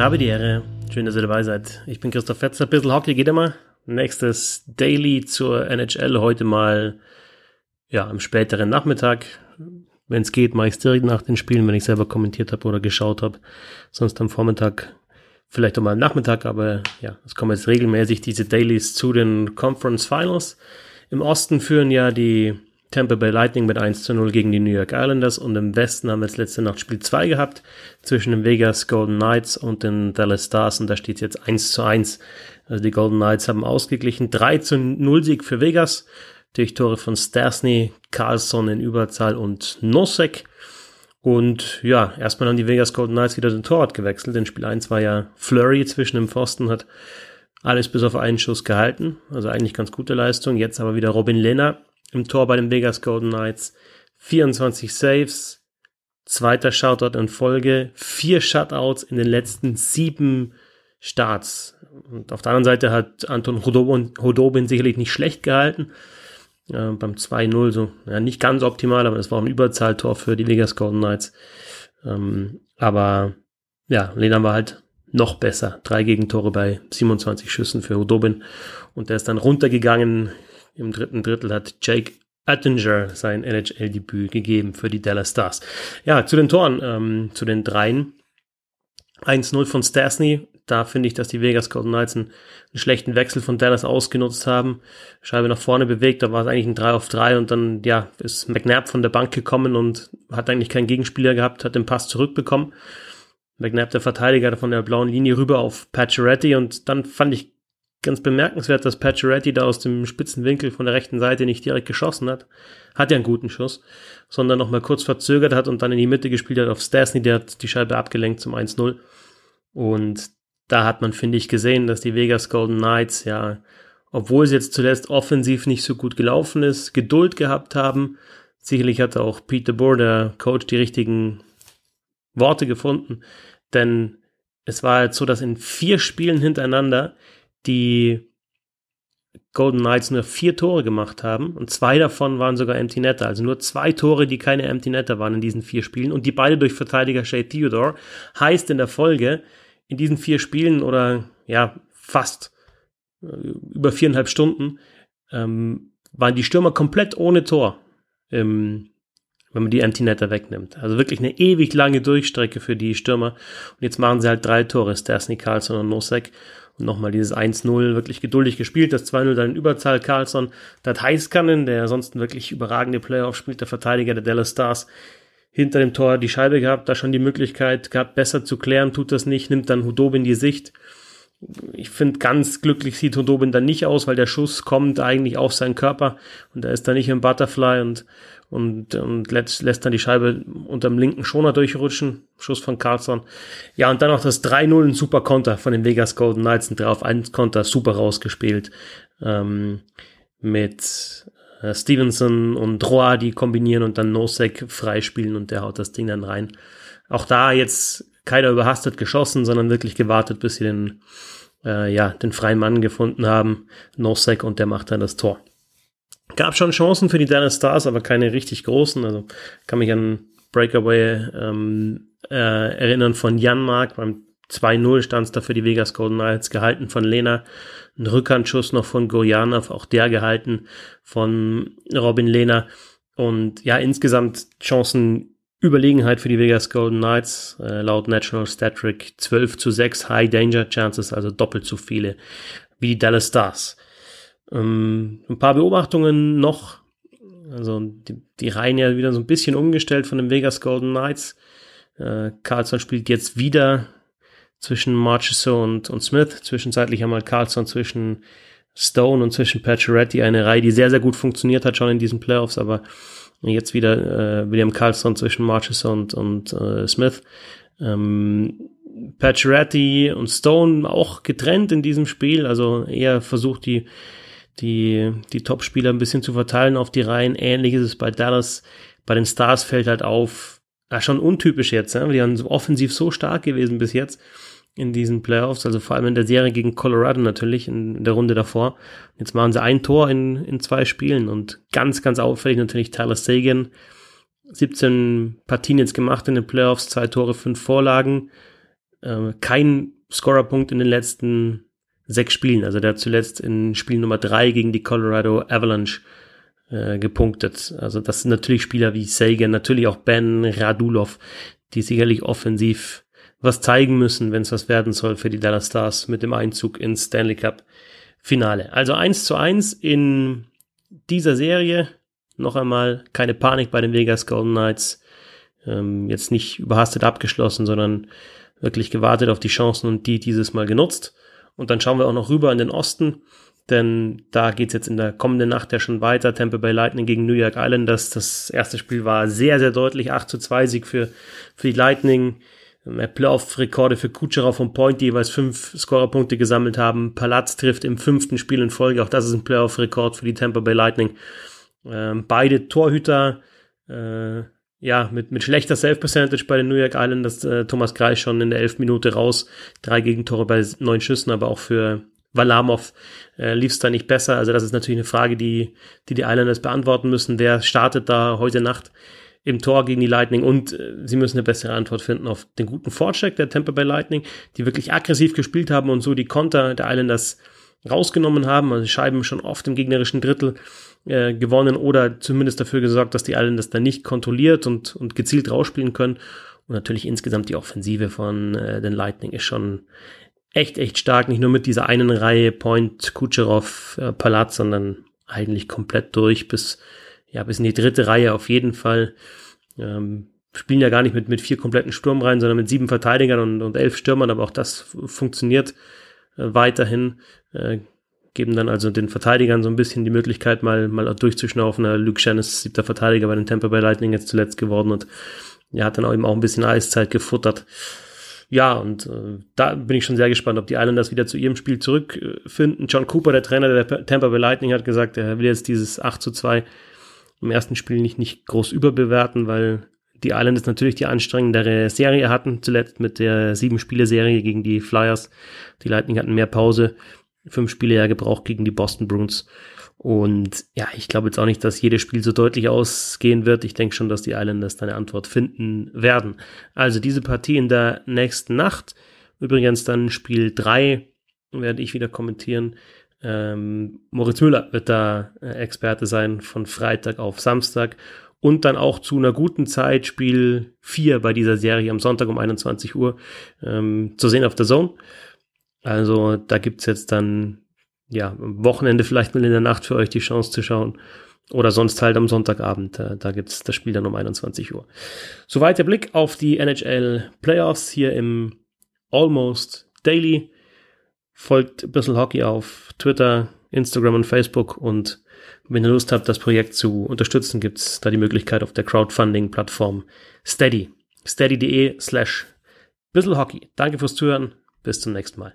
Habe die Ehre. Schön, dass ihr dabei seid. Ich bin Christoph Fetzer. Bisschen Hockey geht immer. Nächstes Daily zur NHL. Heute mal ja, am späteren Nachmittag. Wenn es geht, mache ich es direkt nach den Spielen, wenn ich selber kommentiert habe oder geschaut habe. Sonst am Vormittag, vielleicht auch mal am Nachmittag, aber ja, es kommen jetzt regelmäßig diese Dailies zu den Conference Finals. Im Osten führen ja die Tampa Bay Lightning mit 1 zu 0 gegen die New York Islanders und im Westen haben wir jetzt letzte Nacht Spiel 2 gehabt zwischen den Vegas Golden Knights und den Dallas Stars und da steht jetzt 1 zu 1. Also die Golden Knights haben ausgeglichen. 3 zu 0 Sieg für Vegas durch Tore von Stasny, Carlson in Überzahl und Nosek. Und ja, erstmal haben die Vegas Golden Knights wieder den Torwart gewechselt. In Spiel 1 war ja Flurry zwischen dem Pfosten, hat alles bis auf einen Schuss gehalten. Also eigentlich ganz gute Leistung. Jetzt aber wieder Robin Lehner im Tor bei den Vegas Golden Knights. 24 Saves, zweiter Shoutout in Folge, vier Shutouts in den letzten sieben Starts. Und auf der anderen Seite hat Anton Hodobin, Hodobin sicherlich nicht schlecht gehalten. Äh, beim 2-0 so, ja, nicht ganz optimal, aber das war ein Überzahltor für die Vegas Golden Knights. Ähm, aber ja, Lena war halt noch besser. Drei Gegentore bei 27 Schüssen für Hodobin. Und der ist dann runtergegangen im dritten Drittel hat Jake Attinger sein NHL-Debüt gegeben für die Dallas Stars. Ja, zu den Toren, ähm, zu den dreien. 1-0 von Stasny. Da finde ich, dass die Vegas Golden Knights einen, einen, schlechten Wechsel von Dallas ausgenutzt haben. Scheibe nach vorne bewegt, da war es eigentlich ein 3 auf 3 und dann, ja, ist McNabb von der Bank gekommen und hat eigentlich keinen Gegenspieler gehabt, hat den Pass zurückbekommen. McNabb, der Verteidiger von der blauen Linie rüber auf Pacioretty und dann fand ich ganz bemerkenswert, dass Pacioretty da aus dem spitzen Winkel von der rechten Seite nicht direkt geschossen hat. Hat ja einen guten Schuss, sondern nochmal kurz verzögert hat und dann in die Mitte gespielt hat auf Stasny, der hat die Scheibe abgelenkt zum 1-0. Und da hat man, finde ich, gesehen, dass die Vegas Golden Knights ja, obwohl es jetzt zuletzt offensiv nicht so gut gelaufen ist, Geduld gehabt haben. Sicherlich hatte auch Peter Bohr, der Coach, die richtigen Worte gefunden, denn es war jetzt so, dass in vier Spielen hintereinander die Golden Knights nur vier Tore gemacht haben und zwei davon waren sogar Empty Netter. Also nur zwei Tore, die keine Empty Netter waren in diesen vier Spielen und die beide durch Verteidiger Shay Theodore. Heißt in der Folge, in diesen vier Spielen oder ja, fast äh, über viereinhalb Stunden ähm, waren die Stürmer komplett ohne Tor, ähm, wenn man die Empty Netter wegnimmt. Also wirklich eine ewig lange Durchstrecke für die Stürmer. Und jetzt machen sie halt drei Tore, Stasny, Carlson und Nosek nochmal dieses 1-0 wirklich geduldig gespielt, das 2-0 dann in Überzahl Carlson, das Heißkannen, der ansonsten wirklich überragende Playoff spielt, der Verteidiger der Dallas Stars, hinter dem Tor die Scheibe gehabt, da schon die Möglichkeit gehabt, besser zu klären, tut das nicht, nimmt dann Hudobin die Sicht. Ich finde, ganz glücklich sieht Hudobin dann nicht aus, weil der Schuss kommt eigentlich auf seinen Körper und er ist da nicht im Butterfly und, und, und lässt, lässt dann die Scheibe unterm linken Schoner durchrutschen. Schuss von Carlson. Ja, und dann noch das 3-0, ein super Konter von den Vegas Golden Knights, ein 3 auf 1 Konter, super rausgespielt. Ähm, mit äh, Stevenson und Roa, die kombinieren und dann Nosek freispielen und der haut das Ding dann rein. Auch da jetzt keiner überhastet geschossen, sondern wirklich gewartet, bis sie den, äh, ja, den freien Mann gefunden haben. Nosek und der macht dann das Tor. Gab schon Chancen für die Dallas Stars, aber keine richtig großen. Also kann mich an Breakaway ähm, äh, erinnern von Jan Mark. Beim 2-0 stand es da für die Vegas Golden Knights, gehalten von Lena. Ein Rückhandschuss noch von Gojanov, auch der gehalten von Robin Lena. Und ja, insgesamt Chancen Überlegenheit für die Vegas Golden Knights, äh, laut National Stat Trick 12 zu 6 High Danger Chances, also doppelt so viele wie die Dallas Stars. Ähm, ein paar Beobachtungen noch. Also die, die Reihen ja wieder so ein bisschen umgestellt von den Vegas Golden Knights. Äh, Carlson spielt jetzt wieder zwischen Marchessault und, und Smith. Zwischenzeitlich einmal Carlson zwischen Stone und zwischen Pacioretty. Eine Reihe, die sehr, sehr gut funktioniert hat schon in diesen Playoffs, aber jetzt wieder äh, William Carlson zwischen Marchessault und, und äh, Smith. Ähm, Pacioretty und Stone auch getrennt in diesem Spiel, also eher versucht die die, die Top-Spieler ein bisschen zu verteilen auf die Reihen. Ähnlich ist es bei Dallas. Bei den Stars fällt halt auf, ja, schon untypisch jetzt, ne? die waren offensiv so stark gewesen bis jetzt in diesen Playoffs, also vor allem in der Serie gegen Colorado natürlich, in, der Runde davor. Jetzt machen sie ein Tor in, in zwei Spielen und ganz, ganz auffällig natürlich Tyler Sagan. 17 Partien jetzt gemacht in den Playoffs, zwei Tore, fünf Vorlagen. äh, kein Scorerpunkt in den letzten sechs Spielen. Also der hat zuletzt in Spiel Nummer drei gegen die Colorado Avalanche äh, gepunktet. Also das sind natürlich Spieler wie Sagan, natürlich auch Ben Radulov, die sicherlich offensiv was zeigen müssen, wenn es was werden soll für die Dallas Stars mit dem Einzug ins Stanley Cup Finale. Also eins zu eins in dieser Serie. Noch einmal keine Panik bei den Vegas Golden Knights. Ähm, jetzt nicht überhastet abgeschlossen, sondern wirklich gewartet auf die Chancen und die dieses Mal genutzt. Und dann schauen wir auch noch rüber in den Osten, denn da geht's jetzt in der kommenden Nacht ja schon weiter. Tampa Bay Lightning gegen New York Islanders. Das erste Spiel war sehr, sehr deutlich. 8 zu 2 Sieg für, für die Lightning. Playoff-Rekorde für Kucherov und Point, die jeweils fünf Scorerpunkte gesammelt haben. Palatz trifft im fünften Spiel in Folge. Auch das ist ein Playoff-Rekord für die Tampa Bay Lightning. Ähm, beide Torhüter, äh, ja, mit, mit schlechter Self-Percentage bei den New York Islanders. Äh, Thomas Kreis schon in der elf Minute raus. Drei Gegentore bei neun Schüssen, aber auch für Valamov äh, lief es da nicht besser. Also das ist natürlich eine Frage, die, die die Islanders beantworten müssen. Wer startet da heute Nacht? Im Tor gegen die Lightning und äh, sie müssen eine bessere Antwort finden auf den guten Vorcheck der Tampa Bay Lightning, die wirklich aggressiv gespielt haben und so die Konter der Islanders rausgenommen haben, also Scheiben schon oft im gegnerischen Drittel äh, gewonnen oder zumindest dafür gesorgt, dass die Islanders dann nicht kontrolliert und, und gezielt rausspielen können. Und natürlich insgesamt die Offensive von äh, den Lightning ist schon echt, echt stark. Nicht nur mit dieser einen Reihe Point, Kucherov, äh, Palat, sondern eigentlich komplett durch bis ja, bis in die dritte Reihe auf jeden Fall. Ähm, spielen ja gar nicht mit, mit vier kompletten Sturmreihen, sondern mit sieben Verteidigern und, und elf Stürmern, aber auch das funktioniert äh, weiterhin. Äh, geben dann also den Verteidigern so ein bisschen die Möglichkeit, mal, mal durchzuschnaufen. Äh, Luke Shannon ist siebter Verteidiger bei den Tampa Bay Lightning jetzt zuletzt geworden und er hat dann auch eben auch ein bisschen Eiszeit gefuttert. Ja, und äh, da bin ich schon sehr gespannt, ob die Islanders wieder zu ihrem Spiel zurückfinden. John Cooper, der Trainer der Tampa Bay Lightning, hat gesagt, er will jetzt dieses 8 zu 2 im ersten Spiel nicht, nicht groß überbewerten, weil die Islanders natürlich die anstrengendere Serie hatten, zuletzt mit der Sieben-Spiele-Serie gegen die Flyers. Die Lightning hatten mehr Pause, fünf Spiele ja gebraucht gegen die Boston Bruins. Und ja, ich glaube jetzt auch nicht, dass jedes Spiel so deutlich ausgehen wird. Ich denke schon, dass die Islanders da eine Antwort finden werden. Also diese Partie in der nächsten Nacht. Übrigens dann Spiel drei werde ich wieder kommentieren. Ähm, Moritz Müller wird da äh, Experte sein von Freitag auf Samstag und dann auch zu einer guten Zeit Spiel 4 bei dieser Serie am Sonntag um 21 Uhr ähm, zu sehen auf der Zone. Also da gibt's jetzt dann ja am Wochenende vielleicht mal in der Nacht für euch die Chance zu schauen. Oder sonst halt am Sonntagabend. Da, da gibt's das Spiel dann um 21 Uhr. Soweit der Blick auf die NHL Playoffs hier im Almost Daily. Folgt bisschen Hockey auf Twitter, Instagram und Facebook und wenn ihr Lust habt, das Projekt zu unterstützen, gibt's da die Möglichkeit auf der Crowdfunding-Plattform Steady. Steady.de slash Hockey. Danke fürs Zuhören. Bis zum nächsten Mal.